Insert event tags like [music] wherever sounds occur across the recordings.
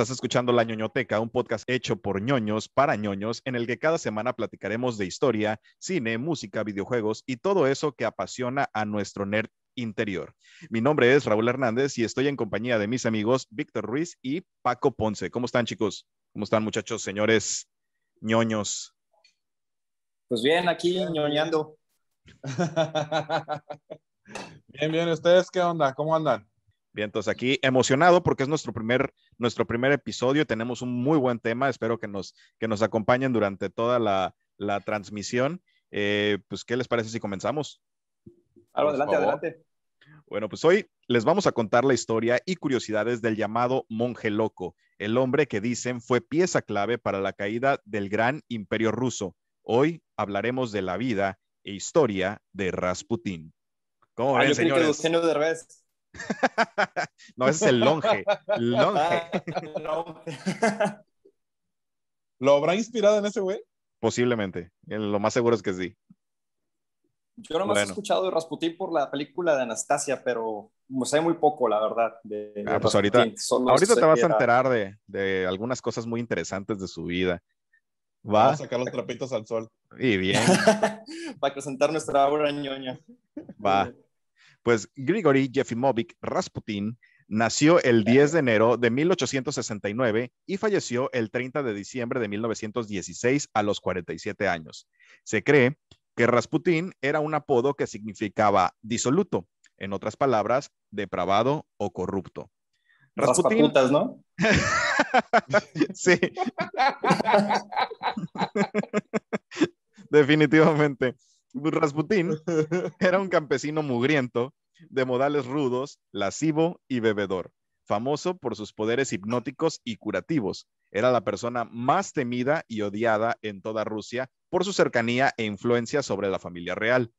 Estás escuchando La ñoñoteca, un podcast hecho por ñoños para ñoños, en el que cada semana platicaremos de historia, cine, música, videojuegos y todo eso que apasiona a nuestro nerd interior. Mi nombre es Raúl Hernández y estoy en compañía de mis amigos Víctor Ruiz y Paco Ponce. ¿Cómo están, chicos? ¿Cómo están, muchachos, señores ñoños? Pues bien, aquí ñoñando. [laughs] bien, bien. ¿Ustedes qué onda? ¿Cómo andan? Bien, entonces aquí emocionado porque es nuestro primer, nuestro primer episodio. Tenemos un muy buen tema. Espero que nos, que nos acompañen durante toda la, la transmisión. Eh, pues, ¿qué les parece si comenzamos? adelante, adelante. Bueno, pues hoy les vamos a contar la historia y curiosidades del llamado monje loco, el hombre que dicen fue pieza clave para la caída del gran imperio ruso. Hoy hablaremos de la vida e historia de Rasputín. ¿Cómo ah, ven, señores? de [laughs] no, ese es el longe. [laughs] Longe. ¿Lo habrá inspirado en ese güey? Posiblemente. Lo más seguro es que sí. Yo no bueno. he escuchado de Rasputín por la película de Anastasia, pero sé muy poco, la verdad. De, ah, pues ahorita, ahorita te vas a enterar de, de, algunas cosas muy interesantes de su vida. Va a sacar los trapitos al sol. Y bien. [laughs] Para presentar nuestra obra ñoña. Va. Pues Grigory Yefimovic Rasputin nació el 10 de enero de 1869 y falleció el 30 de diciembre de 1916 a los 47 años. Se cree que Rasputin era un apodo que significaba disoluto, en otras palabras, depravado o corrupto. Rasputin, ¿no? [laughs] sí. [laughs] [laughs] Definitivamente. Rasputín [laughs] era un campesino mugriento, de modales rudos, lascivo y bebedor, famoso por sus poderes hipnóticos y curativos. Era la persona más temida y odiada en toda Rusia por su cercanía e influencia sobre la familia real,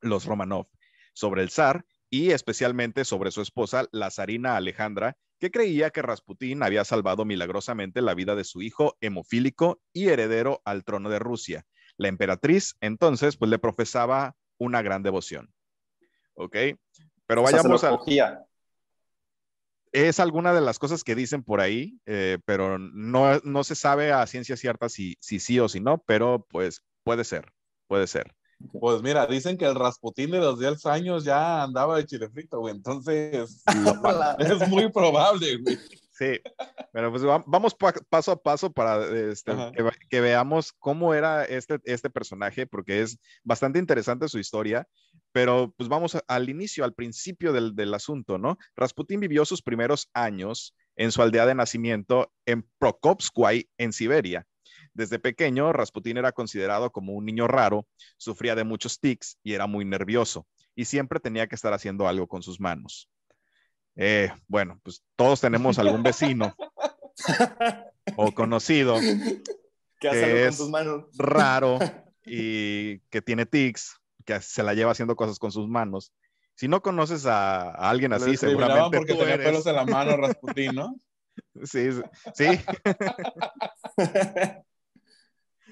los Romanov, sobre el zar y especialmente sobre su esposa, la zarina Alejandra, que creía que Rasputín había salvado milagrosamente la vida de su hijo hemofílico y heredero al trono de Rusia, la emperatriz entonces pues le profesaba una gran devoción. ¿Ok? Pero vayamos a... Es alguna de las cosas que dicen por ahí, eh, pero no, no, se sabe a ciencia cierta si, si sí o si no, pero pues puede ser, puede ser. Pues mira, dicen que el Rasputín de los 10 años ya andaba de chile frito, güey. Entonces, [laughs] es muy probable, güey. Sí, pero pues vamos paso a paso para este, que, veamos cómo era este, este personaje, porque es bastante interesante su historia, pero pues vamos al inicio, al principio del, del asunto, ¿no? Rasputín vivió sus primeros años en su aldea de nacimiento en Prokopskoye, en Siberia. Desde pequeño, Rasputín era considerado como un niño raro, sufría de muchos tics y era muy nervioso, y siempre tenía que estar haciendo algo con sus manos. Eh, bueno, pues todos tenemos algún vecino [laughs] o conocido que es raro [laughs] y que tiene tics, que se la lleva haciendo cosas con sus manos. Si no conoces a, alguien así, seguramente porque tenía pelos en la mano, [laughs] Rasputín, ¿no? sí, sí.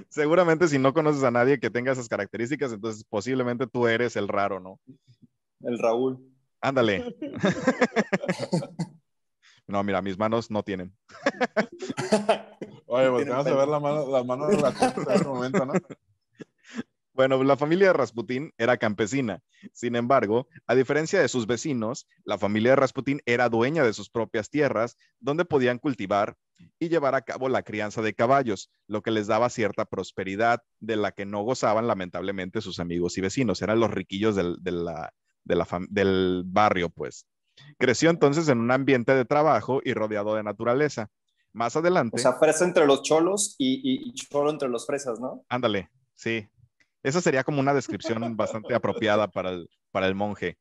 seguramente si no conoces a nadie que tenga esas características, entonces posiblemente tú eres el raro, ¿no? El Raúl. Ándale. [laughs] no, mira, mis manos no tienen. Oye, pues vamos a ver la mano, la mano de la en este momento, ¿no? Bueno, la familia de Rasputín era campesina. Sin embargo, a diferencia de sus vecinos, la familia de Rasputín era dueña de sus propias tierras, donde podían cultivar y llevar a cabo la crianza de caballos, lo que les daba cierta prosperidad de la que no gozaban lamentablemente sus amigos y vecinos. Eran los riquillos de, la, del barrio, pues. Creció entonces en un ambiente de trabajo y rodeado de naturaleza. Más adelante. O sea, fresa entre los cholos y, cholo entre los fresas, ¿no? Ándale, sí. Esa sería como una descripción [laughs] bastante apropiada para el, para el monje.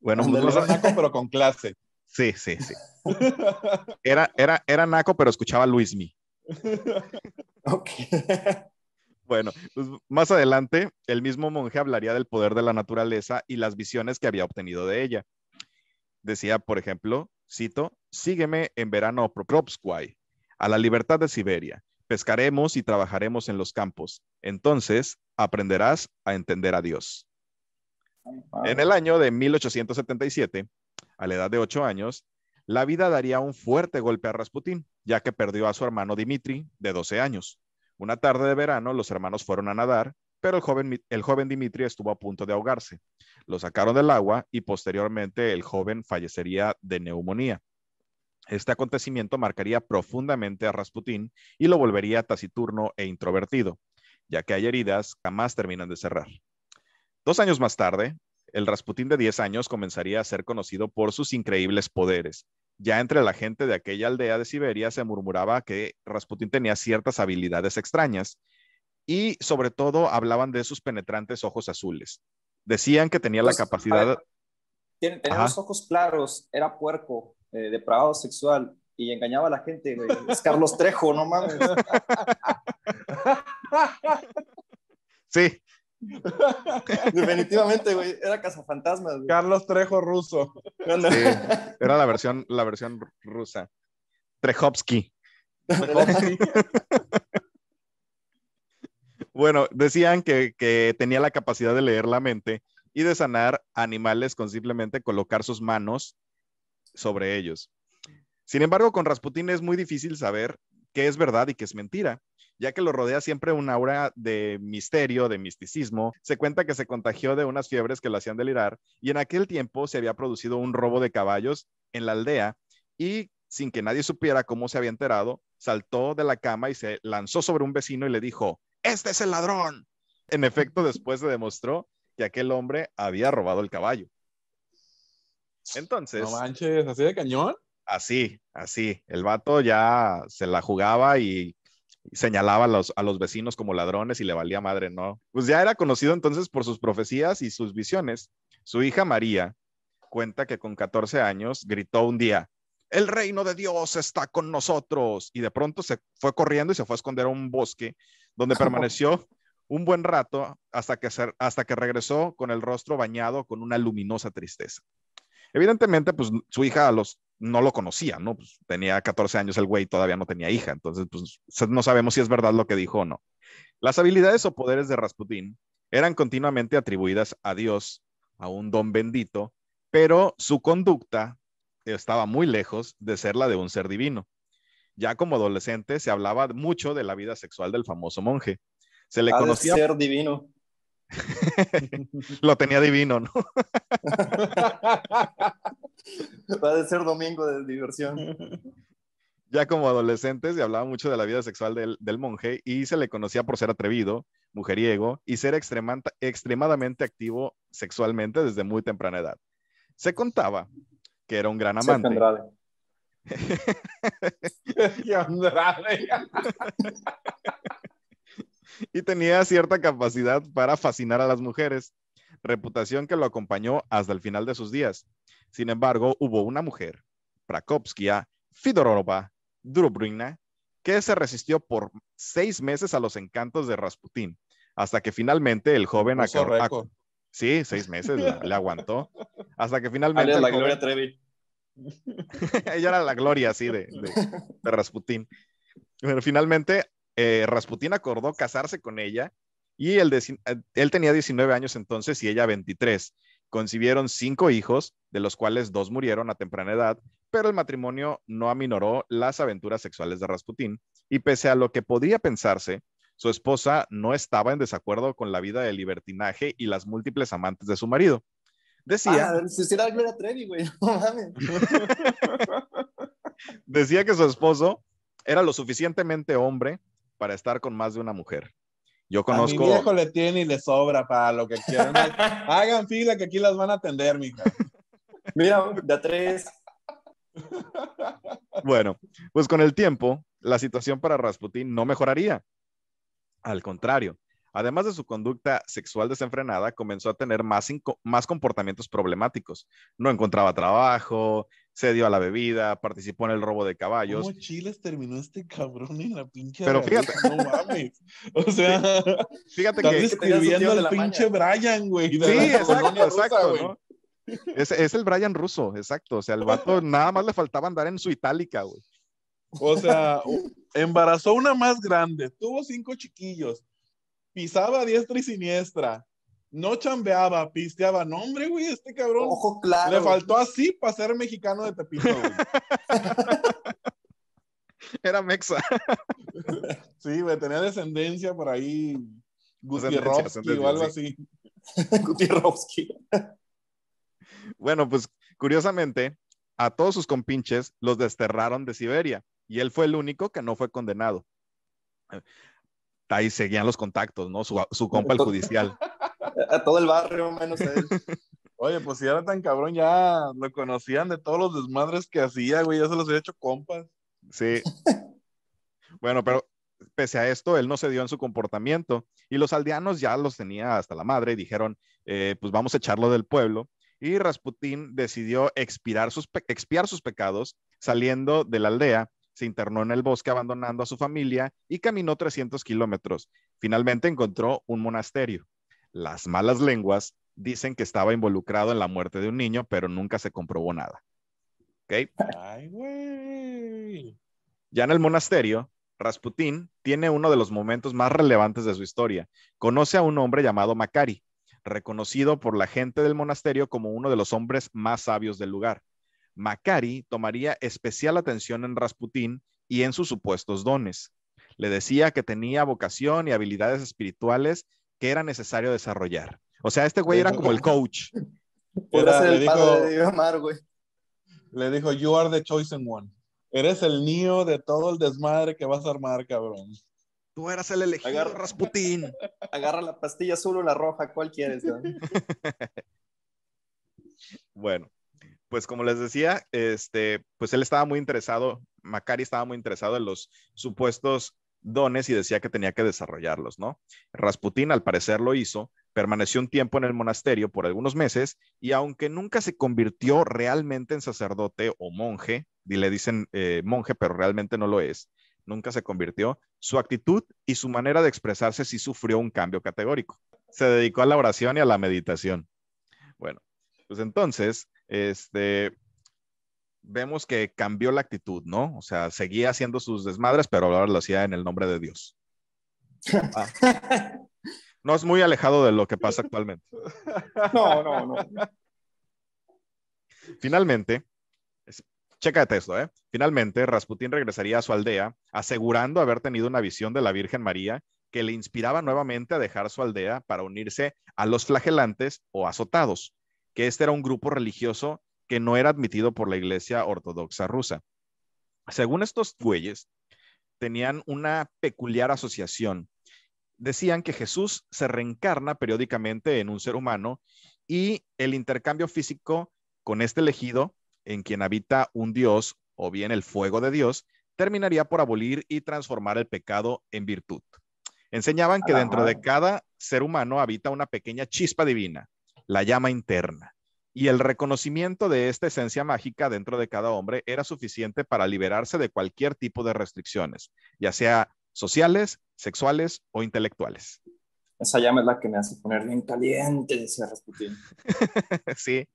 Bueno, pues, era naco, pero con clase. Sí, sí, sí. [laughs] Era, era, era naco, pero escuchaba Luismi. ok. [laughs] Bueno, pues más adelante, el mismo monje hablaría del poder de la naturaleza y las visiones que había obtenido de ella. Decía, por ejemplo, cito, sígueme en verano Prokopskoye, a la libertad de Siberia. Pescaremos y trabajaremos en los campos. Entonces aprenderás a entender a Dios. En el año de 1877, a la edad de ocho años, la vida daría un fuerte golpe a Rasputín, ya que perdió a su hermano Dimitri, de 12 años. Una tarde de verano, los hermanos fueron a nadar, pero el joven, Dimitri estuvo a punto de ahogarse. Lo sacaron del agua y posteriormente el joven fallecería de neumonía. Este acontecimiento marcaría profundamente a Rasputín y lo volvería taciturno e introvertido, ya que hay heridas jamás terminan de cerrar. Dos años más tarde, el Rasputín de 10 años comenzaría a ser conocido por sus increíbles poderes. Ya entre la gente de aquella aldea de Siberia se murmuraba que Rasputín tenía ciertas habilidades extrañas y sobre todo hablaban de sus penetrantes ojos azules. Decían que tenía la capacidad... Tiene, tenía Ajá. los ojos claros, era puerco, eh, depravado sexual y engañaba a la gente, güey. Es Carlos Trejo, no mames. [laughs] Sí, [laughs] Definitivamente, güey. Era cazafantasmas, güey. Carlos Trejo Ruso. Sí, era la versión, la versión rusa. Trejovsky. [laughs] Bueno, decían que, que tenía la capacidad de leer la mente y de sanar animales con simplemente colocar sus manos sobre ellos. Sin embargo, con Rasputín es muy difícil saber qué es verdad y qué es mentira, ya que lo rodea siempre una aura de misterio, de misticismo. Se cuenta que se contagió de unas fiebres que lo hacían delirar y en aquel tiempo se había producido un robo de caballos en la aldea y sin que nadie supiera cómo se había enterado, saltó de la cama y se lanzó sobre un vecino y le dijo, este es el ladrón. En efecto, [laughs] después se demostró que aquel hombre había robado el caballo. Entonces, No manches, así de cañón. así, así, el vato ya se la jugaba y señalaba a los, a los vecinos como ladrones y le valía madre, ¿no? Pues ya era conocido entonces por sus profecías y sus visiones. Su hija María cuenta que con 14 años gritó un día, el reino de Dios está con nosotros. Y de pronto se fue corriendo y se fue a esconder a un bosque donde [laughs] permaneció un buen rato hasta que, se- hasta que regresó con el rostro bañado con una luminosa tristeza. Evidentemente, pues su hija a los, no lo conocía, ¿no? Pues, tenía 14 años el güey, todavía no tenía hija, entonces pues no sabemos si es verdad lo que dijo o no. Las habilidades o poderes de Rasputín eran continuamente atribuidas a Dios, a un don bendito, pero su conducta estaba muy lejos de ser la de un ser divino. Ya como adolescente se hablaba mucho de la vida sexual del famoso monje. Se le Ha de conocía, ser divino. [laughs] lo tenía divino, ¿no? [laughs] [laughs] Va de ser domingo de diversión. [laughs] Ya como adolescente se hablaba mucho de la vida sexual del, del monje y se le conocía por ser atrevido, mujeriego y ser extrema- extremadamente activo sexualmente desde muy temprana edad. Se contaba que era un gran amante. [laughs] Y tenía cierta capacidad para fascinar a las mujeres, reputación que lo acompañó hasta el final de sus días. Sin embargo, hubo una mujer, Prakovskia Fidorova Drubrina, que se resistió por seis meses a los encantos de Rasputín, hasta que finalmente el joven acabó. Sí, seis meses la- le aguantó, hasta que finalmente el la joven- Gloria Trevi. [laughs] ella era la gloria, así, de, de, de Rasputín. Pero finalmente, eh, Rasputín acordó casarse con ella y él, eh, él tenía 19 años entonces y ella 23. Concibieron cinco hijos, de los cuales dos murieron a temprana edad, pero el matrimonio no aminoró las aventuras sexuales de Rasputín y pese a lo que podía pensarse, su esposa no estaba en desacuerdo con la vida de libertinaje y las múltiples amantes de su marido. Decía, Ah, si era Gloria Trevi, güey. [laughs] No mames. [laughs] decía que su esposo era lo suficientemente hombre para estar con más de una mujer. Yo A mi conozco, viejo le tiene y le sobra para lo que quieran. [laughs] Hagan fila que aquí las van a atender, mija. Mira, de a tres. bueno, pues con el tiempo, la situación para Rasputín no mejoraría. Al contrario, además de su conducta sexual desenfrenada, comenzó a tener más, más comportamientos problemáticos. No encontraba trabajo, se dio a la bebida, participó en el robo de caballos. ¿Cómo chiles terminó este cabrón en la pinche Pero realeza? No mames. O sea, Fíjate que... de al pinche Brian, güey. Sí, exacto, rusa, exacto, güey. ¿no? Es, es el Brian ruso, exacto. O sea, el vato [laughs] nada más le faltaba andar en su itálica, güey. O sea, embarazó una más grande, tuvo cinco chiquillos, pisaba a diestra y siniestra, no chambeaba, pisteaba. No, hombre, güey, este cabrón Ojo claro. le faltó así para ser mexicano de Tepito, güey. [laughs] Era mexa. [laughs] Sí, güey, tenía descendencia por ahí. Gutierrowski o algo así. [laughs] Gutierrowski. Bueno, pues curiosamente, a todos sus compinches los desterraron de Siberia y él fue el único que no fue condenado. Ahí seguían los contactos, ¿no? Su, su compa el judicial. [laughs] A todo el barrio, menos a él. [laughs] Oye, pues si era tan cabrón, ya lo conocían de todos los desmadres que hacía, güey, ya se los había hecho compas. Sí. [laughs] Bueno, pero pese a esto, él no se dio en su comportamiento y los aldeanos ya los tenía hasta la madre y dijeron, eh, pues vamos a echarlo del pueblo. Y Rasputín decidió expiar sus, expiar sus pecados saliendo de la aldea, se internó en el bosque abandonando a su familia y caminó 300 kilómetros. Finalmente encontró un monasterio. Las malas lenguas dicen que estaba involucrado en la muerte de un niño, pero nunca se comprobó nada. ¿Ok? Ay, güey. Ya en el monasterio, Rasputín tiene uno de los momentos más relevantes de su historia. Conoce a un hombre llamado Macari, reconocido por la gente del monasterio como uno de los hombres más sabios del lugar. Macari tomaría especial atención en Rasputín y en sus supuestos dones. Le decía que tenía vocación y habilidades espirituales que era necesario desarrollar. O sea, este güey era como el coach. Era, ser le el dijo- padre de Omar, güey. Le dijo, you are the chosen one. Eres el niño de todo el desmadre que vas a armar, cabrón. Tú eras el elegido, Agarra- Rasputín. Agarra la pastilla azul o la roja, ¿cuál quieres? [laughs] Bueno, pues como les decía, este, pues él estaba muy interesado, Macari estaba muy interesado en los supuestos dones y decía que tenía que desarrollarlos, ¿no? Rasputín al parecer lo hizo, permaneció un tiempo en el monasterio por algunos meses y aunque nunca se convirtió realmente en sacerdote o monje, le dicen eh, monje, pero realmente no lo es, nunca se convirtió, su actitud y su manera de expresarse sí sufrió un cambio categórico. Se dedicó a la oración y a la meditación. Bueno, pues entonces, este, vemos que cambió la actitud, ¿no? O sea, seguía haciendo sus desmadres, pero ahora lo hacía en el nombre de Dios. [laughs] No es muy alejado de lo que pasa actualmente. No, no, no. Finalmente, chécate esto, ¿eh? Finalmente, Rasputín regresaría a su aldea, asegurando haber tenido una visión de la Virgen María que le inspiraba nuevamente a dejar su aldea para unirse a los flagelantes o azotados, que este era un grupo religioso que no era admitido por la Iglesia Ortodoxa rusa. Según estos güeyes, tenían una peculiar asociación. Decían que Jesús se reencarna periódicamente en un ser humano y el intercambio físico con este elegido, en quien habita un Dios o bien el fuego de Dios, terminaría por abolir y transformar el pecado en virtud. Enseñaban que dentro de cada ser humano habita una pequeña chispa divina, la llama interna, y el reconocimiento de esta esencia mágica dentro de cada hombre era suficiente para liberarse de cualquier tipo de restricciones, ya sea sociales, sexuales o intelectuales. Esa llama es la que me hace poner bien caliente, decía Rasputín. [laughs] sí.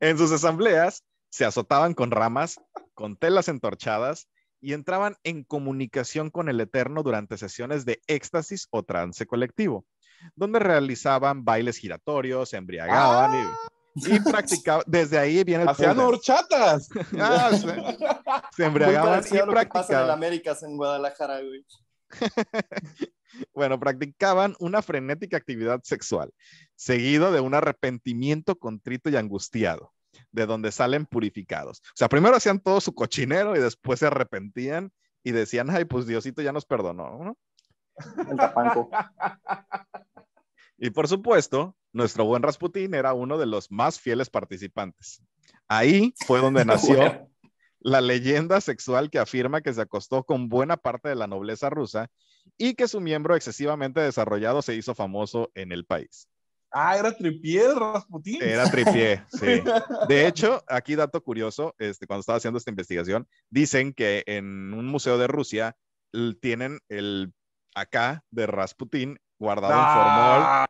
En sus asambleas se azotaban con ramas, con telas entorchadas y entraban en comunicación con el Eterno durante sesiones de éxtasis o trance colectivo, donde realizaban bailes giratorios, se embriagaban y, y practicaban. Desde ahí viene el Hacían horchatas. [laughs] Ah, se, se embriagaban y que pasa en practicaban. Américas en Guadalajara, güey. [laughs] Bueno, practicaban una frenética actividad sexual, seguido de un arrepentimiento contrito y angustiado, de donde salen purificados. O sea, primero hacían todo su cochinero y después se arrepentían y decían, ay, pues Diosito ya nos perdonó, ¿no? El tapanco. [laughs] Y por supuesto, nuestro buen Rasputín era uno de los más fieles participantes. Ahí fue donde [laughs] nació Bueno, la leyenda sexual que afirma que se acostó con buena parte de la nobleza rusa y que su miembro excesivamente desarrollado se hizo famoso en el país. Ah, era tripié, Rasputín. Era tripié, [laughs] sí. De hecho, aquí dato curioso, este, cuando estaba haciendo esta investigación, dicen que en un museo de Rusia tienen el acá de Rasputín guardado en formol. Ah,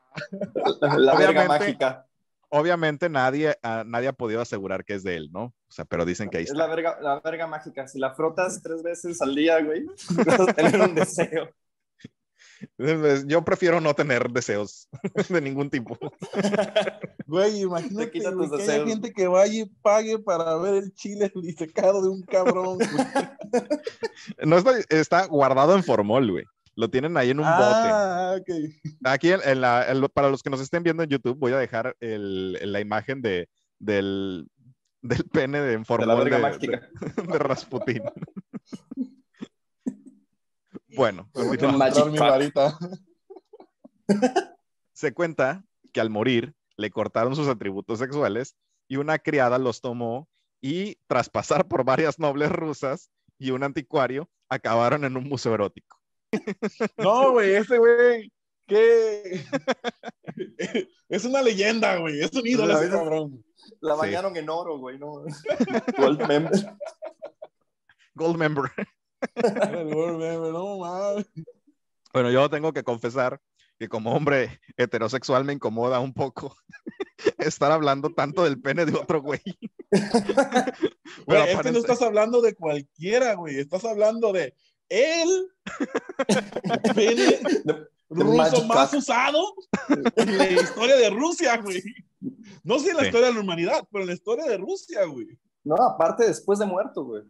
la, verga Obviamente- mágica. Obviamente nadie, ah, nadie ha podido asegurar que es de él, ¿no? O sea, pero dicen que ahí Es está. la verga, la verga mágica. Si la frotas tres veces al día, güey, [laughs] vas a tener un deseo. Yo prefiero no tener deseos [laughs] de ningún tipo. [laughs] Güey, imagínate que hay gente que vaya y pague para ver el chile disecado de un cabrón. No está, está guardado en formol, güey. Lo tienen ahí en un ah, bote. [laughs] Aquí en, la, para los que nos estén viendo en YouTube, voy a dejar el, la imagen de, del, del pene de en formol de, [laughs] de, Rasputin. [laughs] bueno, se cuenta que al morir le cortaron sus atributos sexuales y una criada los tomó y tras pasar por varias nobles rusas y un anticuario, acabaron en un museo erótico. No, güey, ese güey, que [laughs] es una leyenda, güey, es un ídolo ese cabrón. La bañaron en oro, güey, no. [laughs] Gold member. Gold member. [laughs] Gold member, no mames. Bueno, yo tengo que confesar que como hombre heterosexual me incomoda un poco estar hablando tanto del pene de otro güey. Güey, es que no estás hablando de cualquiera, güey. Estás hablando de el pene [laughs] ruso más usado en la historia de Rusia, güey. No sé en la historia de la humanidad, pero en la historia de Rusia, güey. No, aparte después de muerto, güey.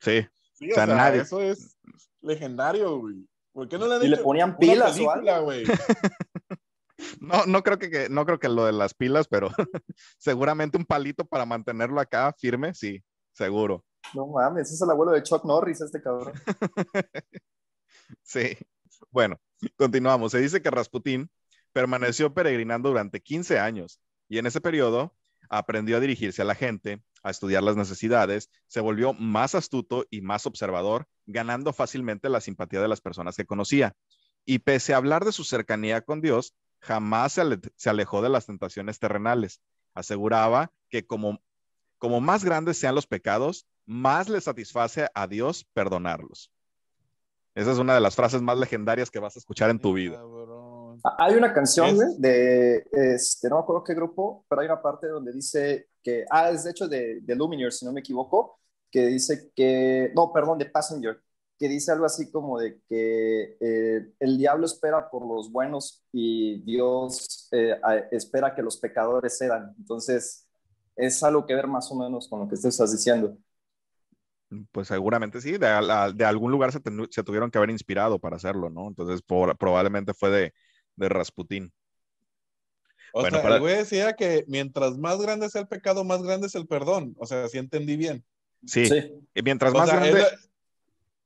Sí. sí o, sea, nadie. eso es legendario, güey. ¿Por qué no le han y le ponían pilas película, güey? [laughs] No, no creo que, no creo que lo de las pilas, pero [laughs] seguramente un palito para mantenerlo acá firme, sí, seguro. No mames, es el abuelo de Chuck Norris, este cabrón. [laughs] sí. Bueno, continuamos. Se dice que Rasputín permaneció peregrinando durante 15 años y en ese periodo aprendió a dirigirse a la gente, a estudiar las necesidades, se volvió más astuto y más observador, ganando fácilmente la simpatía de las personas que conocía. Y pese a hablar de su cercanía con Dios, jamás se, alejó de las tentaciones terrenales. Aseguraba que como, como más grandes sean los pecados, más le satisface a Dios perdonarlos. Esa es una de las frases más legendarias que vas a escuchar en tu vida. Ah, hay una canción de, este, no me acuerdo qué grupo, pero hay una parte donde dice que, ah, es de hecho de, de Lumineer, si no me equivoco, que dice que, no, perdón, de Passenger, que dice algo así como de que eh, el diablo espera por los buenos y Dios eh, espera que los pecadores sean. Entonces, es algo que ver más o menos con lo que estás diciendo. Pues seguramente sí, de, algún lugar se, tuvieron que haber inspirado para hacerlo, ¿no? Entonces probablemente fue de, de Rasputín. O sea, el güey decía que mientras más grande sea el pecado, más grande es el perdón. O sea, si entendí bien. Sí. Y mientras más grande.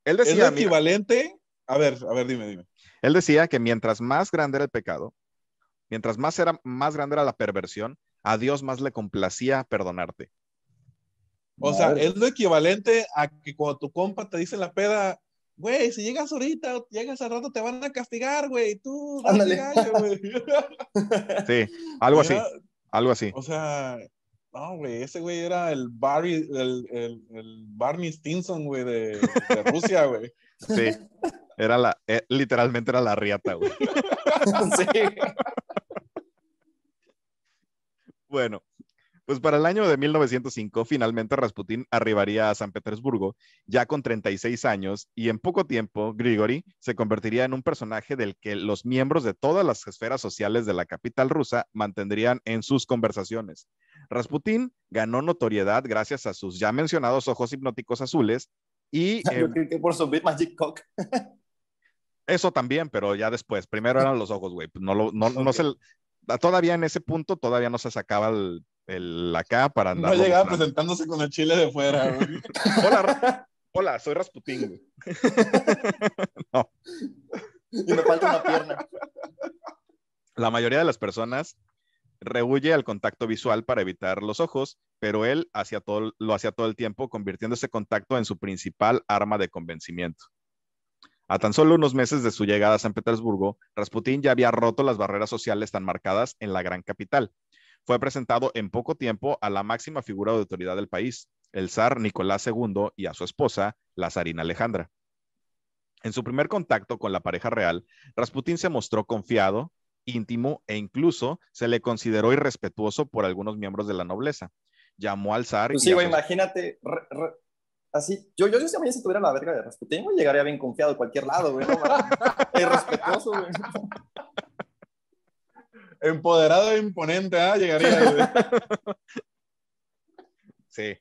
Él, decía. ¿Es equivalente? A ver, a ver, dime, dime. Él decía que mientras más grande era el pecado, mientras más, era, más grande era la perversión, a Dios más le complacía perdonarte. O sea, es lo equivalente a que cuando tu compa te dice la peda, güey, si llegas ahorita o llegas al rato te van a castigar, güey, tú, Ándale. güey. [laughs] sí, algo así, algo así. O sea, no, güey, ese güey era el Barry, el, el, Barney Stinson, güey, de, Rusia, güey. Sí, era la, eh, literalmente era la riata, güey. [laughs] sí. Bueno, pues para el año de 1905, finalmente Rasputín arribaría a San Petersburgo, ya con 36 años, y en poco tiempo, Grigori se convertiría en un personaje del que los miembros de todas las esferas sociales de la capital rusa mantendrían en sus conversaciones. Rasputín ganó notoriedad gracias a sus ya mencionados ojos hipnóticos azules y... [laughs] Yo creo que por su Big Magic Cock. [laughs] Eso también, pero ya después. Primero eran los ojos, güey. No, no, no se, todavía en ese punto, todavía no se sacaba el, el acá para andar. No llegaba presentándose con el chile de fuera, [laughs] hola, hola, soy Rasputín, [laughs] no. Y me falta una pierna. La mayoría de las personas rehuye al contacto visual para evitar los ojos, pero él hacía todo, lo hacía todo el tiempo, convirtiendo ese contacto en su principal arma de convencimiento. A tan solo unos meses de su llegada a San Petersburgo, Rasputín ya había roto las barreras sociales tan marcadas en la gran capital fue presentado en poco tiempo a la máxima figura de autoridad del país, el zar Nicolás II y a su esposa, la zarina Alejandra. En su primer contacto con la pareja real, Rasputín se mostró confiado, íntimo e incluso se le consideró irrespetuoso por algunos miembros de la nobleza. Llamó al zar. Pues sí, imagínate, Así, yo, yo, yo si si tuviera la verga de Rasputin, llegaría bien confiado a cualquier lado, güey. ¿no? [laughs] respetuoso, güey. Empoderado e imponente, ¿ah? Llegaría. [laughs] Sí,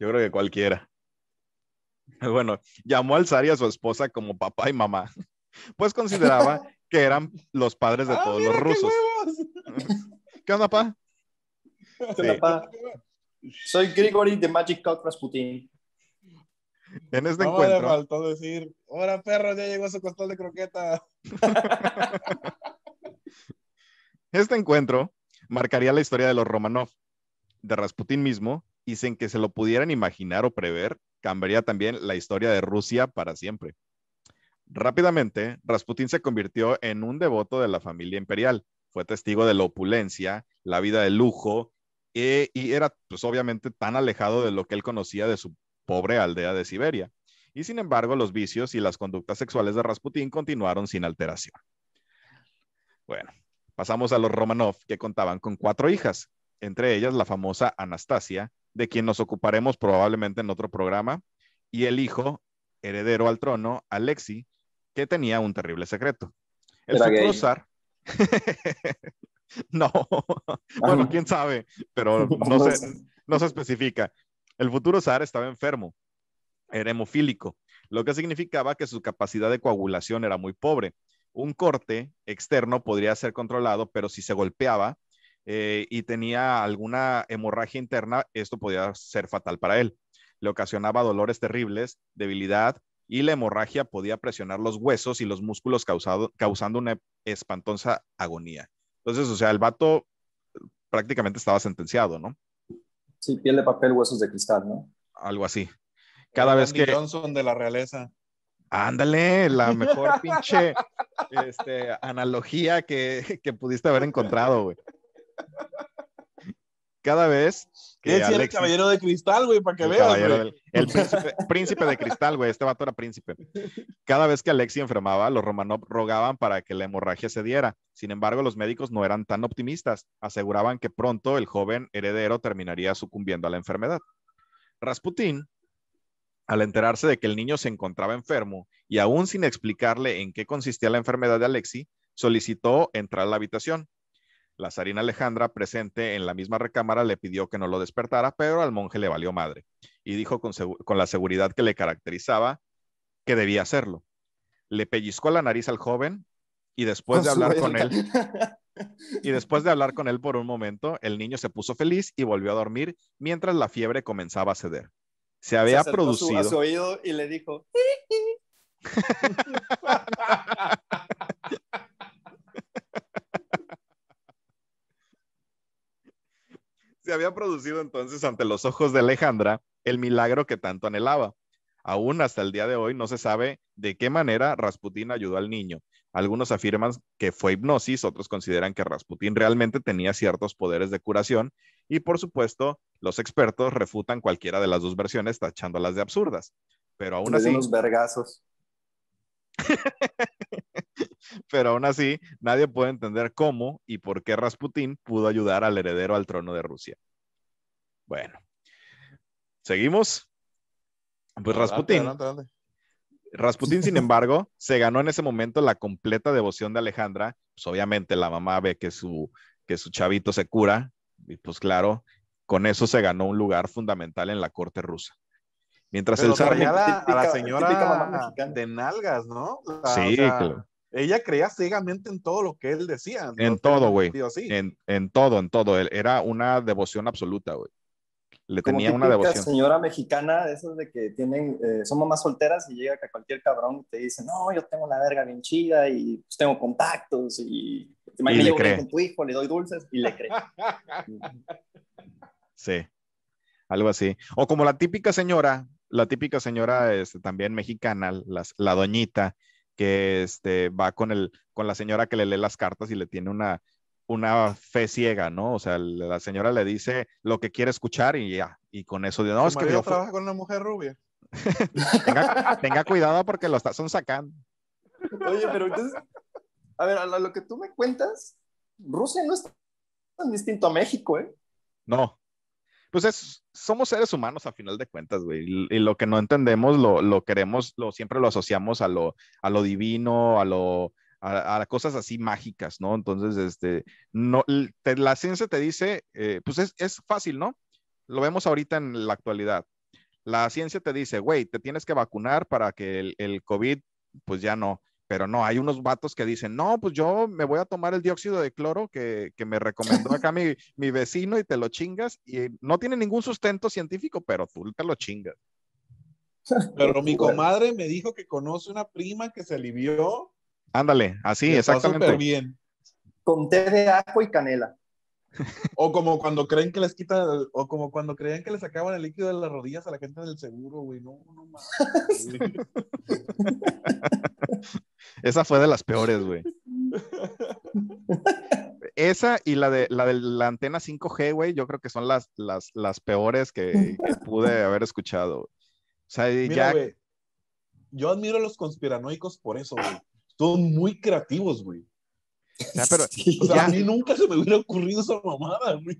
yo creo que cualquiera. [laughs] Bueno, llamó al zar y a su esposa como papá y mamá, [laughs] pues consideraba que eran los padres de ah, todos los rusos. ¿Qué? ¿Qué onda, pa? Soy Grigori de Magic Cock Rasputin. En este no encuentro. le faltó decir, hola perro, ya llegó su costal de croqueta. Este encuentro marcaría la historia de los Romanov, de Rasputin mismo, y sin que se lo pudieran imaginar o prever, cambiaría también la historia de Rusia para siempre. Rápidamente, Rasputin se convirtió en un devoto de la familia imperial. Fue testigo de la opulencia, la vida de lujo, eh, y era, pues obviamente, tan alejado de lo que él conocía de su pobre aldea de Siberia. Y sin embargo, los vicios y las conductas sexuales de Rasputín continuaron sin alteración. Bueno, pasamos a los Romanov, que contaban con cuatro hijas, entre ellas la famosa Anastasia, de quien nos ocuparemos probablemente en otro programa, y el hijo heredero al trono, Alexi, que tenía un terrible secreto. El futuro zar. [laughs] no, bueno, quién sabe, pero [laughs] no se, no se especifica. El futuro zar estaba enfermo, era hemofílico, lo que significaba que su capacidad de coagulación era muy pobre. Un corte externo podría ser controlado, pero si se golpeaba eh, y tenía alguna hemorragia interna, esto podía ser fatal para él. Le ocasionaba dolores terribles, debilidad y la hemorragia podía presionar los huesos y los músculos causando una espantosa agonía. Entonces, o sea, el vato prácticamente estaba sentenciado, ¿no? Sí, piel de papel, huesos de cristal, ¿no? Algo así. Cada vez que... Johnson de la realeza. Ándale, la [laughs] mejor pinche este, analogía que, que pudiste haber encontrado, güey cada vez que es el caballero de cristal, güey, para que veas. el príncipe, de cristal, güey, este vato era príncipe. Cada vez que Alexi enfermaba, los Romanov rogaban para que la hemorragia se diera. Sin embargo, los médicos no eran tan optimistas. Aseguraban que pronto el joven heredero terminaría sucumbiendo a la enfermedad. Rasputín, al enterarse de que el niño se encontraba enfermo y aún sin explicarle en qué consistía la enfermedad de Alexi, solicitó entrar a la habitación. La zarina Alejandra, presente en la misma recámara, le pidió que no lo despertara, pero al monje le valió madre y dijo con, la seguridad que le caracterizaba que debía hacerlo. Le pellizcó la nariz al joven y después de hablar con él, y después de hablar con él por un momento, el niño se puso feliz y volvió a dormir mientras la fiebre comenzaba a ceder. Se había producido. a su oído y le dijo. [laughs] Se había producido entonces ante los ojos de Alejandra el milagro que tanto anhelaba. Aún hasta el día de hoy no se sabe de qué manera Rasputín ayudó al niño. Algunos afirman que fue hipnosis, otros consideran que Rasputín realmente tenía ciertos poderes de curación y por supuesto los expertos refutan cualquiera de las dos versiones tachándolas de absurdas. Pero aún así... Unos vergazos. [laughs] Pero aún así, nadie puede entender cómo y por qué Rasputín pudo ayudar al heredero al trono de Rusia. Bueno, seguimos. Pues Rasputín. Rasputín, sin [laughs] embargo, se ganó en ese momento la completa devoción de Alejandra. Pues obviamente la mamá ve que su, que su chavito se cura y pues claro, con eso se ganó un lugar fundamental en la corte rusa. Mientras el zar... a la señora de nalgas, ¿no? sí, claro ella creía ciegamente en todo lo que él decía. En todo, güey. En, en, todo, en todo. Era una devoción absoluta, güey. Le tenía una devoción. señora mexicana, esas de que tienen, eh, son mamás solteras y llega que cualquier cabrón te dice, no, yo tengo la verga bien chida y pues, tengo contactos y, y le cree. con tu hijo, le doy dulces y le cree. sí, algo así. O como la típica señora, la típica señora este, también mexicana, la doñita, que este, va con, el, con la señora que le lee las cartas y le tiene una, una fe ciega, ¿no? O sea, la señora le dice lo que quiere escuchar y ya, y con eso, no, es que yo trabaja con una mujer rubia. [laughs] tenga, cuidado porque lo están sacando. Oye, pero entonces, a ver, a lo que tú me cuentas, Rusia no es tan distinto a México, ¿eh? No, pues es, somos seres humanos a final de cuentas, güey, y, lo que no entendemos lo, lo, queremos, lo siempre lo asociamos a lo, a lo divino, a lo, a, cosas así mágicas, ¿no? Entonces, este, no, la ciencia te dice, eh, pues es, es fácil, ¿no? Lo vemos ahorita en la actualidad. La ciencia te dice, güey, te tienes que vacunar para que el, el COVID, pues ya no. Pero no, hay unos vatos que dicen, no, pues yo me voy a tomar el dióxido de cloro que, que me recomendó acá [laughs] mi, mi, vecino y te lo chingas. Y no tiene ningún sustento científico, pero tú te lo chingas. [laughs] Pero mi comadre me dijo que conoce una prima que se alivió. Ándale, así, exactamente. bien. Con té de ajo y canela. [laughs] O como cuando creen que les quitan, o como cuando creen que les sacaban el líquido de las rodillas a la gente del seguro, güey. No, no mames. [laughs] Esa fue de las peores, güey. Esa y la de la, de la antena 5G, güey, yo creo que son las, las, las peores que, pude haber escuchado. O sea, ya... yo admiro a los conspiranoicos por eso, güey. Son muy creativos, güey. O pero, [laughs] a mí nunca se me hubiera ocurrido esa mamada, güey.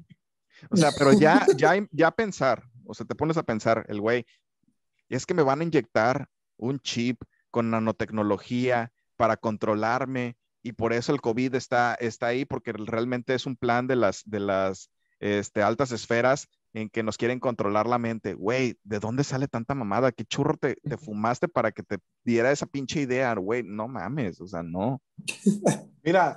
O sea, pero ya, ya, ya pensar, o sea, te pones a pensar, el güey, es que me van a inyectar un chip con nanotecnología para controlarme y por eso el COVID está, está ahí, porque realmente es un plan de las, de las este, altas esferas en que nos quieren controlar la mente. Güey, ¿de dónde sale tanta mamada? ¿Qué churro te, te fumaste para que te diera esa pinche idea? Güey, no mames, o sea, no. [laughs] Mira,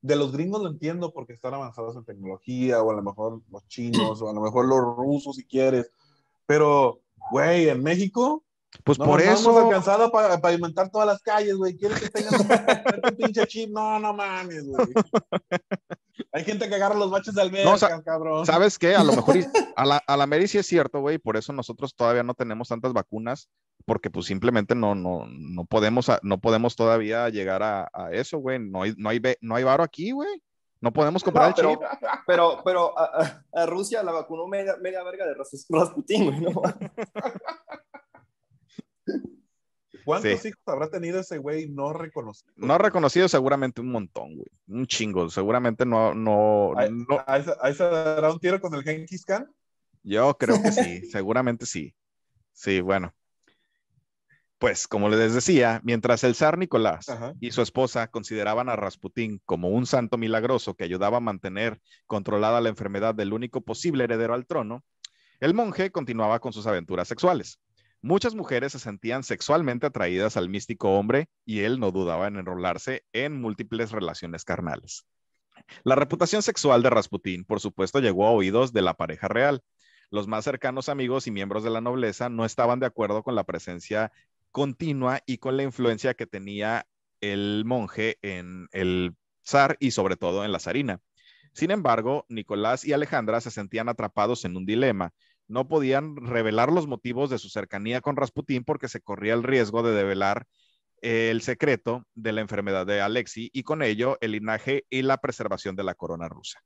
de los gringos lo entiendo porque están avanzados en tecnología, o a lo mejor los chinos, o a lo mejor los rusos si quieres, pero, güey, en México, pues por eso. No hemos alcanzado para pavimentar todas las calles, güey. ¿Quieres que tengas un pinche chip? No, no mames, güey. [laughs] Hay gente que agarra los baches de alberca, no, cabrón. ¿Sabes qué? A lo mejor [laughs] a la, a la Mary sí es cierto, güey. Por eso nosotros todavía no tenemos tantas vacunas, porque pues simplemente no, no, no, podemos, no podemos todavía llegar a, a eso, güey. No hay, no, hay, no hay varo aquí, güey. No podemos comprar el chip. [laughs] Pero, pero a, a, Rusia la vacunó media, media verga de Rasputin, güey, ¿no? [laughs] ¿Cuántos hijos habrá tenido ese güey no reconocido? No reconocido, seguramente un montón, güey. Un chingo. Seguramente no. no, no... ¿Ahí se dará un tiro con el Genghis Khan? Yo creo que sí, [laughs] seguramente sí. Sí, bueno. Pues, como les decía, mientras el zar Nicolás y su esposa consideraban a Rasputín como un santo milagroso que ayudaba a mantener controlada la enfermedad del único posible heredero al trono, el monje continuaba con sus aventuras sexuales. Muchas mujeres se sentían sexualmente atraídas al místico hombre y él no dudaba en enrolarse en múltiples relaciones carnales. La reputación sexual de Rasputín, por supuesto, llegó a oídos de la pareja real. Los más cercanos amigos y miembros de la nobleza no estaban de acuerdo con la presencia continua y con la influencia que tenía el monje en el zar y sobre todo en la zarina. Sin embargo, Nicolás y Alejandra se sentían atrapados en un dilema no podían revelar los motivos de su cercanía con Rasputín porque se corría el riesgo de develar el secreto de la enfermedad de Alexi y con ello el linaje y la preservación de la corona rusa.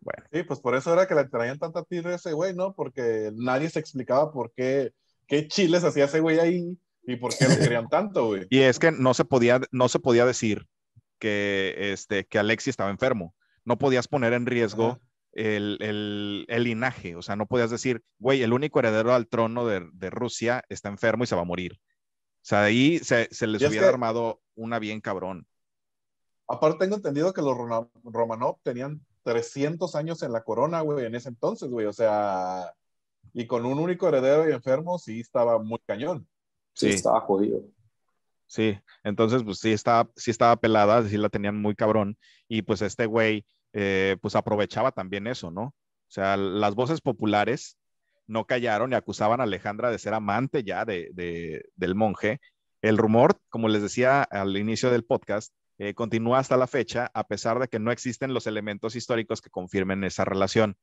Bueno. Sí, pues por eso era que le traían tanta tira a ese güey, ¿no? Porque nadie se explicaba por qué, qué chiles hacía ese güey ahí y por qué lo querían tanto, güey. Y es que no se podía, no se podía decir que, este, que Alexi estaba enfermo. No podías poner en riesgo el, linaje. O sea, no podías decir, güey, el único heredero al trono de, Rusia está enfermo y se va a morir. O sea, de ahí se, les hubiera armado una bien cabrón. Aparte, tengo entendido que los Romanov tenían 300 años en la corona, güey, en ese entonces, güey. O sea, y con un único heredero y enfermo, sí estaba muy cañón. Sí, estaba jodido. Sí, entonces, pues sí estaba, sí estaba pelada, sí la tenían muy cabrón. Y pues este güey, eh, pues aprovechaba también eso, ¿no? O sea, las voces populares no callaron y acusaban a Alejandra de ser amante ya de, del monje. El rumor, como les decía al inicio del podcast, eh, continúa hasta la fecha, a pesar de que no existen los elementos históricos que confirmen esa relación.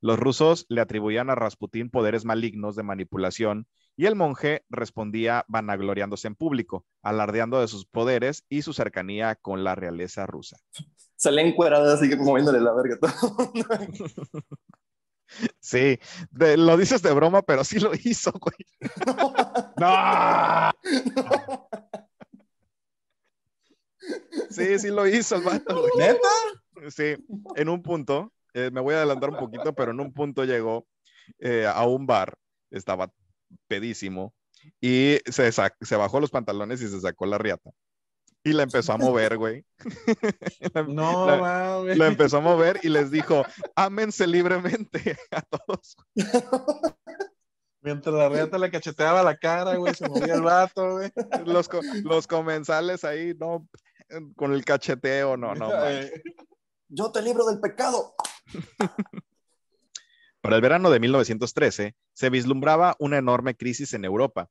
Los rusos le atribuían a Rasputín poderes malignos de manipulación y el monje respondía vanagloriándose en público, alardeando de sus poderes y su cercanía con la realeza rusa. Sale encuerada así que moviéndole la verga todo. Sí, lo dices de broma, pero sí lo hizo, güey. ¡No! Sí, sí lo hizo el vato, güey. ¿Neta? Sí, en un punto eh, me voy a adelantar un poquito, pero en un punto llegó eh, a un bar, estaba pedísimo, y se, se bajó los pantalones y se sacó la riata. Y la empezó a mover, güey. [laughs] no, la, la empezó a mover y les dijo, ámense libremente [laughs] a todos. [laughs] Mientras la riata le cacheteaba la cara, güey, se movía el vato, güey. Los, los comensales ahí, no, con el cacheteo, no, no. Yo te libro del pecado. Para el verano de 1913 se vislumbraba una enorme crisis en Europa,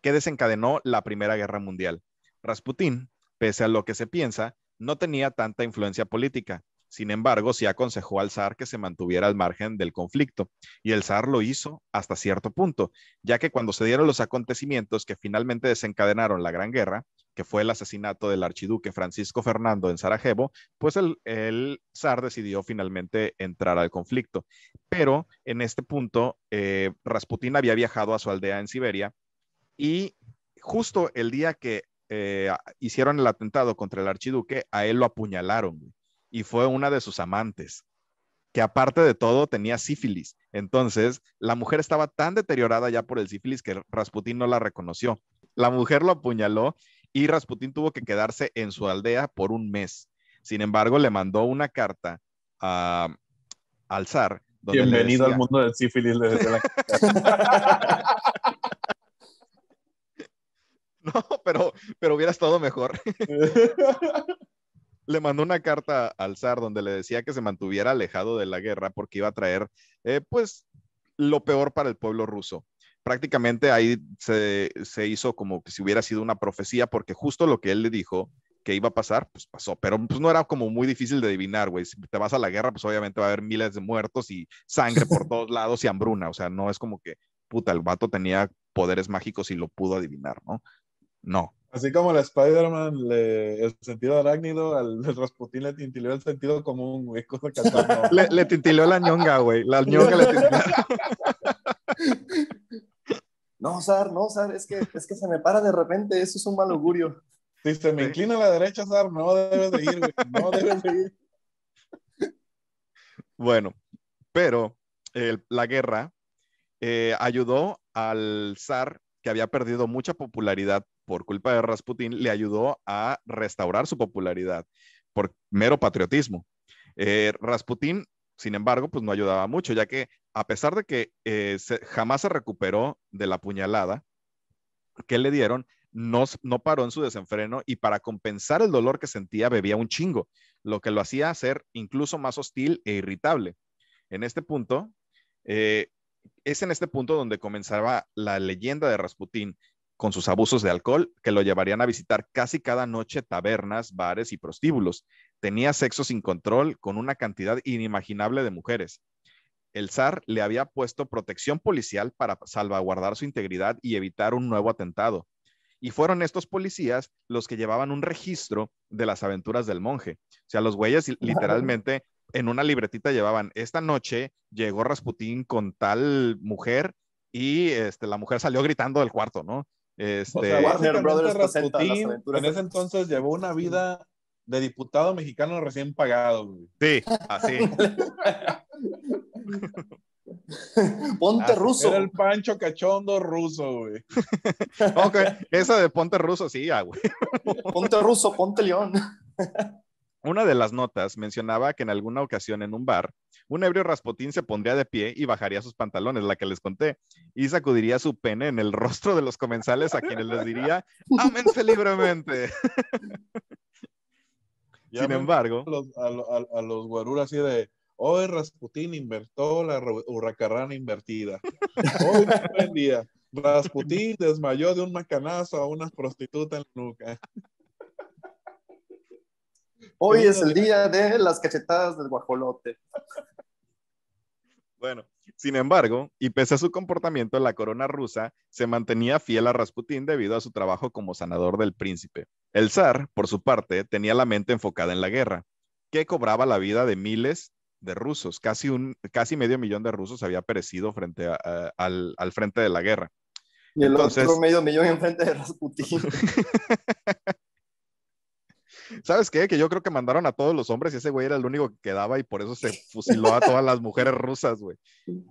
que desencadenó la Primera Guerra Mundial. Rasputín, pese a lo que se piensa, no tenía tanta influencia política. Sin embargo, sí aconsejó al zar que se mantuviera al margen del conflicto, y el zar lo hizo hasta cierto punto, ya que cuando se dieron los acontecimientos que finalmente desencadenaron la Gran Guerra, que fue el asesinato del archiduque Francisco Fernando en Sarajevo, pues el, zar decidió finalmente entrar al conflicto. Pero en este punto, eh, Rasputín había viajado a su aldea en Siberia y justo el día que eh, hicieron el atentado contra el archiduque, a él lo apuñalaron y fue una de sus amantes, que aparte de todo tenía sífilis. Entonces, la mujer estaba tan deteriorada ya por el sífilis que Rasputín no la reconoció. La mujer lo apuñaló y Rasputín tuvo que quedarse en su aldea por un mes. Sin embargo, le mandó una carta al zar. Bienvenido al mundo del sífilis. [laughs] [laughs] [laughs] No, pero, pero hubiera estado mejor. [laughs] le mandó una carta al zar donde le decía que se mantuviera alejado de la guerra porque iba a traer, eh, pues, lo peor para el pueblo ruso. Prácticamente ahí se, se, hizo como que si hubiera sido una profecía, porque justo lo que él le dijo que iba a pasar, pues pasó, pero pues no era como muy difícil de adivinar, güey. Si te vas a la guerra, pues obviamente va a haber miles de muertos y sangre por [laughs] todos lados y hambruna, o sea, no es como que, puta, el vato tenía poderes mágicos y lo pudo adivinar, ¿no? No. Así como el Spider-Man, el sentido arácnido, al Rasputín le tintileó el sentido común, güey. Cosa que le, le tintileó la ñonga, güey. La ñonga le tintileó. No, Sar, no, Sar, es que, es que se me para de repente, eso es un mal augurio. Si se me inclina a la derecha, Sar, no debes de ir, güey. No debes de ir. Bueno, pero la guerra eh, ayudó al zar que había perdido mucha popularidad por culpa de Rasputin, le ayudó a restaurar su popularidad por mero patriotismo. Eh, Rasputin, sin embargo, pues no ayudaba mucho, ya que a pesar de que eh, jamás se recuperó de la puñalada que le dieron, no, no paró en su desenfreno y para compensar el dolor que sentía bebía un chingo, lo que lo hacía ser incluso más hostil e irritable. En este punto, eh, es en este punto donde comenzaba la leyenda de Rasputín con sus abusos de alcohol que lo llevarían a visitar casi cada noche tabernas, bares y prostíbulos. Tenía sexo sin control con una cantidad inimaginable de mujeres. El zar le había puesto protección policial para salvaguardar su integridad y evitar un nuevo atentado. Y fueron estos policías los que llevaban un registro de las aventuras del monje. O sea, los güeyes literalmente en una libretita llevaban, esta noche llegó Rasputín con tal mujer y este, la mujer salió gritando del cuarto, ¿no? Este, o sea, Rasputín en ese entonces llevó una vida de diputado mexicano recién pagado. Sí, así. [laughs] Ponte ruso. Era el Pancho Cachondo ruso, güey. [laughs] ok, esa de Ponte ruso, sí, ah, güey. Ponte ruso, ponte león. Una de las notas mencionaba que en alguna ocasión en un bar, un ebrio Rasputín se pondría de pie y bajaría sus pantalones, la que les conté, y sacudiría su pene en el rostro de los comensales a quienes les diría, ámense libremente. [laughs] Sin embargo... A los, guaruras así de, hoy Rasputín invertó la hurracarrana invertida. Hoy buen día. Rasputín desmayó de un macanazo a una prostituta en la nuca. Hoy es el día de las cachetadas del guajolote. Bueno, sin embargo, y pese a su comportamiento, la corona rusa se mantenía fiel a Rasputín debido a su trabajo como sanador del príncipe. El zar, por su parte, tenía la mente enfocada en la guerra, que cobraba la vida de miles de rusos. Casi, un, casi medio millón de rusos había perecido frente al, al, frente de la guerra. Y el otro medio millón en frente de Rasputín. [laughs] ¿Sabes qué? Que yo creo que mandaron a todos los hombres y ese güey era el único que quedaba y por eso se [laughs] fusiló a todas las mujeres rusas, güey.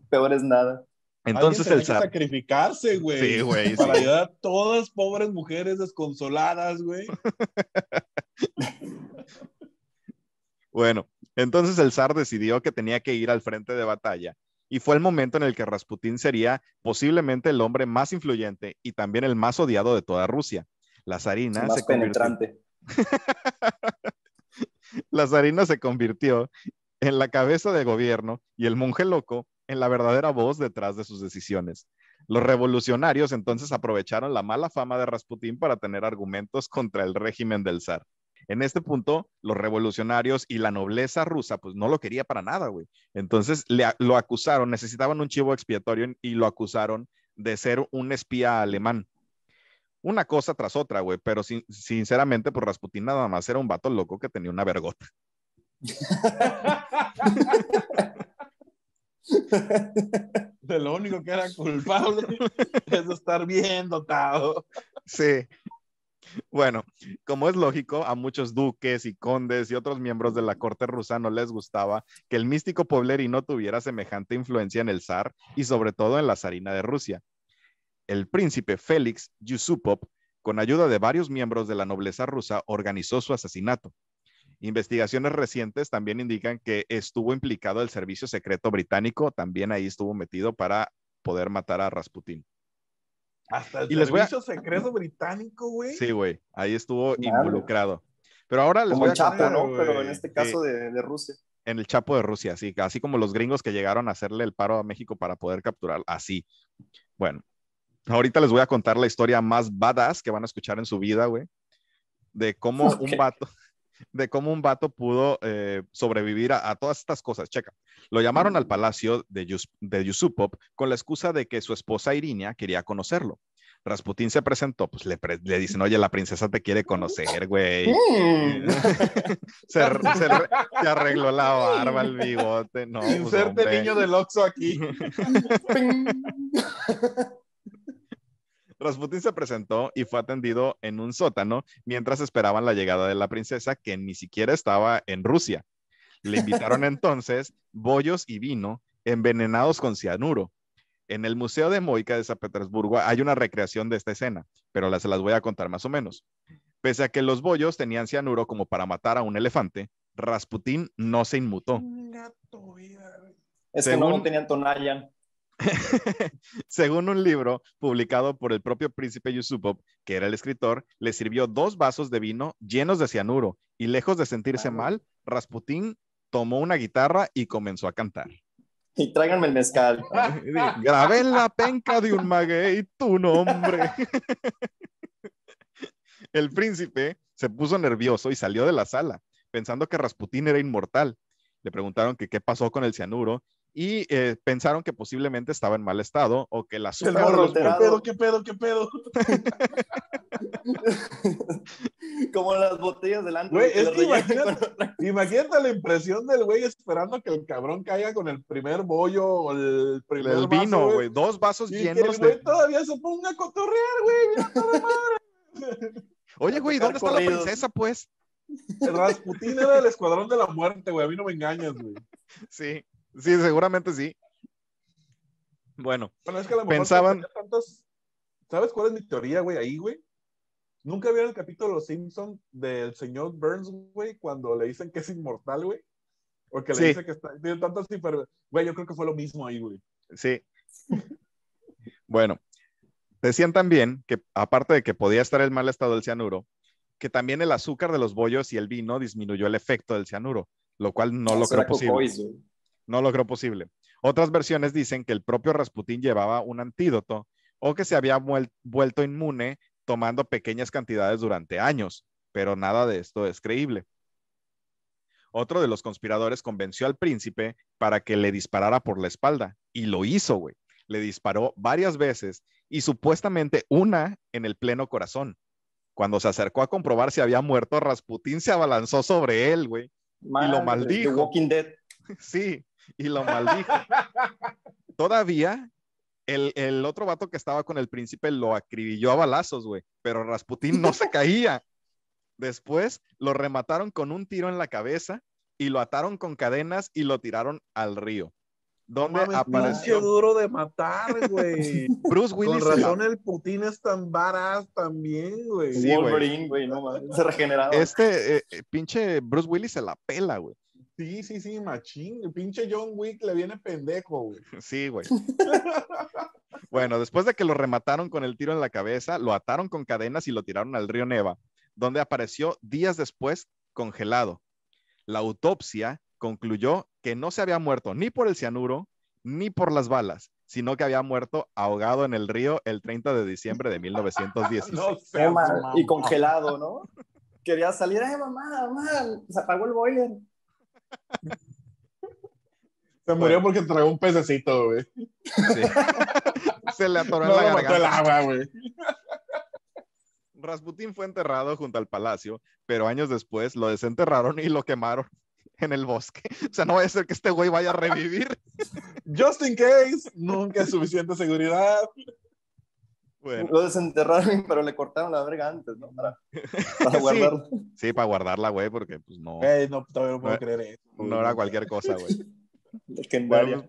Peor es nada. Entonces el zar. sacrificarse, güey. Sí, güey. Para ayudar a todas pobres mujeres desconsoladas, güey. [laughs] bueno, entonces el zar decidió que tenía que ir al frente de batalla y fue el momento en el que Rasputín sería posiblemente el hombre más influyente y también el más odiado de toda Rusia. La zarina se penetrante. [laughs] la zarina se convirtió en la cabeza del gobierno y el monje loco en la verdadera voz detrás de sus decisiones. Los revolucionarios entonces aprovecharon la mala fama de Rasputín para tener argumentos contra el régimen del zar. En este punto, los revolucionarios y la nobleza rusa, pues no lo quería para nada, güey. Entonces lo acusaron, necesitaban un chivo expiatorio y lo acusaron de ser un espía alemán. Una cosa tras otra, güey, pero sinceramente, pues Rasputín nada más era un vato loco que tenía una vergota. [laughs] de lo único que era culpable es estar bien dotado. Sí. Bueno, como es lógico, a muchos duques y condes y otros miembros de la corte rusa no les gustaba que el místico pueblerino tuviera semejante influencia en el zar y sobre todo en la zarina de Rusia. El príncipe Félix Yusupov, con ayuda de varios miembros de la nobleza rusa, organizó su asesinato. Investigaciones recientes también indican que estuvo implicado el servicio secreto británico, también ahí estuvo metido para poder matar a Rasputín. Hasta el servicio secreto británico, güey. Sí, güey, ahí estuvo involucrado. Pero ahora les voy a Chapo, ¿no? Pero en este caso de, de, Rusia. En el Chapo de Rusia, sí, así como los gringos que llegaron a hacerle el paro a México para poder capturar, así. Bueno, ahorita les voy a contar la historia más badass que van a escuchar en su vida, güey, de cómo un vato, [laughs] de cómo un vato pudo eh, sobrevivir a, todas estas cosas. Checa, lo llamaron al palacio de, Yusupov con la excusa de que su esposa Irinia quería conocerlo. Rasputín se presentó, pues le, dicen, oye, la princesa te quiere conocer, güey. Mm. [laughs] se, arregló la barba, el bigote. No, pues, Inserte niño del Oxxo aquí. [laughs] Rasputin se presentó y fue atendido en un sótano mientras esperaban la llegada de la princesa, que ni siquiera estaba en Rusia. Le invitaron [laughs] entonces bollos y vino envenenados con cianuro. En el Museo de Moika de San Petersburgo hay una recreación de esta escena, pero las, se las voy a contar más o menos. Pese a que los bollos tenían cianuro como para matar a un elefante, Rasputín no se inmutó. Es que no tenían Tonayan. [laughs] Según un libro publicado por el propio príncipe Yusupov, que era el escritor, le sirvió dos vasos de vino llenos de cianuro y lejos de sentirse mal, Rasputín tomó una guitarra y comenzó a cantar. Y tráiganme el mezcal. [laughs] Grabé en la penca de un maguey tu nombre. [laughs] el príncipe se puso nervioso y salió de la sala, pensando que Rasputín era inmortal. Le preguntaron que qué pasó con el cianuro y eh, pensaron que posiblemente estaba en mal estado o que la azúcar... ¿Qué pedo, qué pedo, qué pedo? [laughs] Como las botellas delante. Güey, es que imagínate, la impresión del güey esperando que el cabrón caiga con el primer bollo o el primer el vino, güey. Dos vasos y llenos. Que el güey todavía se ponga a cotorrear, güey. Oye, güey, ¿dónde está la princesa, pues? El Rasputín era del escuadrón de la muerte, güey. A mí no me engañas, güey. Sí. Sí, seguramente sí. Bueno, es que a lo pensaban. ¿Sabes cuál es mi teoría, güey? Ahí, güey. ¿Nunca vieron el capítulo de Los Simpsons del señor Burns, güey, cuando le dicen que es inmortal, güey? O que le dice que está, tiene tantas hiper... Güey, yo creo que fue lo mismo ahí, güey. Sí. bueno, decían también que, aparte de que podía estar el mal estado del cianuro, que también el azúcar de los bollos y el vino disminuyó el efecto del cianuro, lo cual no lo creo posible. No lo creo posible. Otras versiones dicen que el propio Rasputín llevaba un antídoto o que se había vuelto inmune tomando pequeñas cantidades durante años, pero nada de esto es creíble. Otro de los conspiradores convenció al príncipe para que le disparara por la espalda y lo hizo, güey. Le disparó varias veces y supuestamente una en el pleno corazón. Cuando se acercó a comprobar si había muerto, Rasputín se abalanzó sobre él, güey, y lo maldijo. Walking Dead. [laughs] Sí, y lo maldijo. [laughs] Todavía el, otro vato que estaba con el príncipe lo acribilló a balazos, güey, pero Rasputín no se [laughs] caía. Después lo remataron con un tiro en la cabeza y lo ataron con cadenas y lo tiraron al río. Donde apareció duro de matar, güey. [laughs] Bruce Willis. Con razón el Putin es tan barato también, güey. Sí, Wolverine, güey, no Se regeneraba. Este eh, eh, pinche Bruce Willis se la pela, güey. Sí, sí, sí, machín. El pinche John Wick le viene pendejo, güey. [laughs] Sí, güey. [laughs] bueno, después de que lo remataron con el tiro en la cabeza, lo ataron con cadenas y lo tiraron al río Neva, donde apareció días después congelado. La autopsia concluyó que no se había muerto ni por el cianuro ni por las balas, sino que había muerto ahogado en el río el 30 de diciembre de 1916. [laughs] no, y congelado, ¿no? Quería salir, ay mamá, mamá, se apagó el boiler. Se murió porque tragó un pececito, güey. [laughs] Se le atoró en la garganta. El agua, güey. Rasputín fue enterrado junto al palacio, pero años después lo desenterraron y lo quemaron en el bosque. O sea, no va a ser que este güey vaya a revivir. Just in case, nunca es suficiente seguridad. Lo desenterraron, [laughs] pero le cortaron la verga antes, ¿no? Para, [laughs] para guardarla. Sí, para guardarla, güey, porque pues no. no, todavía no puedo creer eso. No era cualquier cosa, güey. [laughs] Bueno,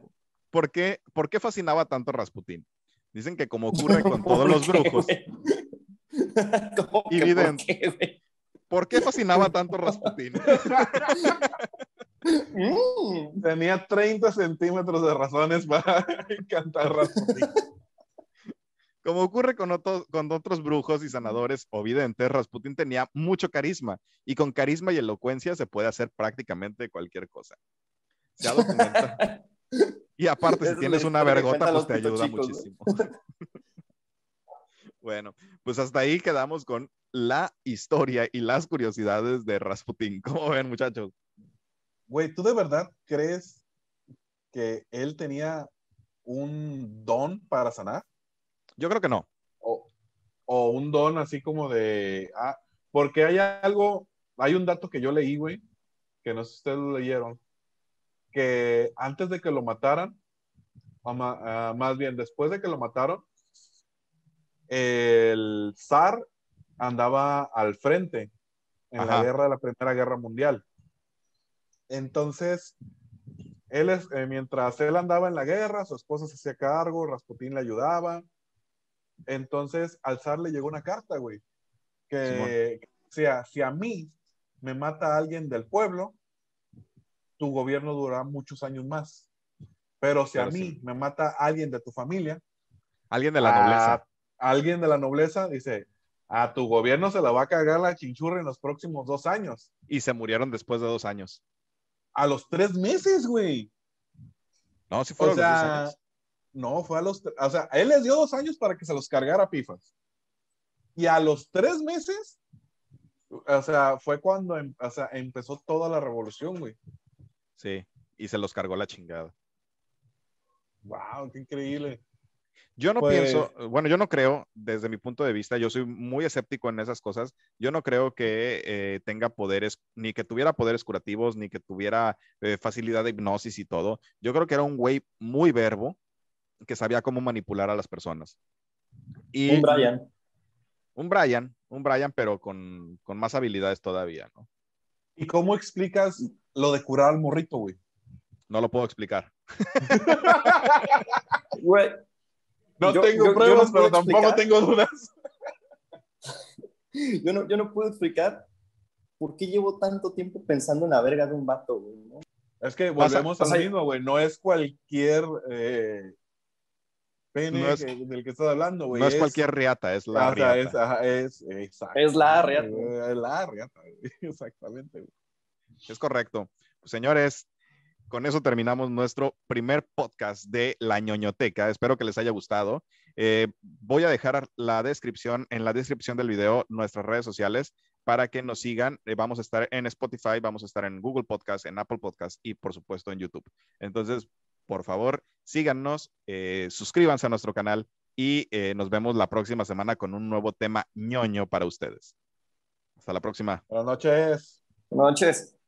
¿por, qué, ¿Por qué fascinaba tanto Rasputín? Dicen que como ocurre con todos los brujos. y por qué, ¿Por qué fascinaba tanto Rasputín? Mm. Tenía 30 centímetros de razones para encantar Rasputín. Como ocurre con, con otros brujos y sanadores o videntes, Rasputin tenía mucho carisma y con carisma y elocuencia se puede hacer prácticamente cualquier cosa. Se ha documentado. [laughs] y aparte, si tienes una vergota, pues te ayuda muchísimo. [laughs] bueno, pues hasta ahí quedamos con la historia y las curiosidades de Rasputin. ¿Cómo ven, muchachos? Güey, ¿tú de verdad crees que él tenía un don para sanar? Yo creo que no. O, un don así como de, ah, porque hay algo, hay un dato que yo leí, güey, que no sé si ustedes lo leyeron, que antes de que lo mataran, ah, más bien después de que lo mataron, el zar andaba al frente en la guerra de la Primera Guerra Mundial. Entonces, él es, eh, mientras él andaba en la guerra, su esposa se hacía cargo, Rasputín le ayudaba, entonces, al zar le llegó una carta, güey, que sea, si a mí me mata alguien del pueblo, tu gobierno durará muchos años más. Pero si a mí me mata alguien de tu familia, alguien de la nobleza, alguien de la nobleza dice, a tu gobierno se la va a cagar la chinchurra en los próximos dos años. Y se murieron después de dos años. A los tres meses, güey. No, si fueron dos años. No, fue a los, o sea, él les dio dos años para que se los cargara Pifas. Y a los tres meses, o sea, fue cuando em, o sea, empezó toda la revolución, güey. Sí, y se los cargó la chingada. Wow, qué increíble. Yo no pues pienso, bueno, yo no creo, desde mi punto de vista, yo soy muy escéptico en esas cosas. Yo no creo que eh, tenga poderes, ni que tuviera poderes curativos, ni que tuviera eh, facilidad de hipnosis y todo. Yo creo que era un güey muy verbo, que sabía cómo manipular a las personas. Y, un Brian. Un Brian, un Brian, pero con, más habilidades todavía, ¿no? ¿Y cómo explicas lo de curar al morrito, güey? No lo puedo explicar. [laughs] Güey. no tengo pruebas, pero tampoco tengo dudas. [laughs] yo, no, yo no puedo explicar por qué llevo tanto tiempo pensando en la verga de un vato, güey. Es que volvemos al mismo, güey. No es cualquier eh, pene del que estás hablando, güey. No es, cualquier riata, es la riata. Es, es, la riata. Es la riata, [laughs] exactamente. Es correcto. Pues, señores, con eso terminamos nuestro primer podcast de La ñoñoteca. Espero que les haya gustado. Eh, voy a dejar la descripción, en la descripción del video, nuestras redes sociales para que nos sigan. Eh, vamos a estar en Spotify, vamos a estar en Google Podcast, en Apple Podcast y por supuesto en YouTube. Entonces, por favor, síganos, eh, suscríbanse a nuestro canal y eh, nos vemos la próxima semana con un nuevo tema ñoño para ustedes. Hasta la próxima. Buenas noches. Buenas noches.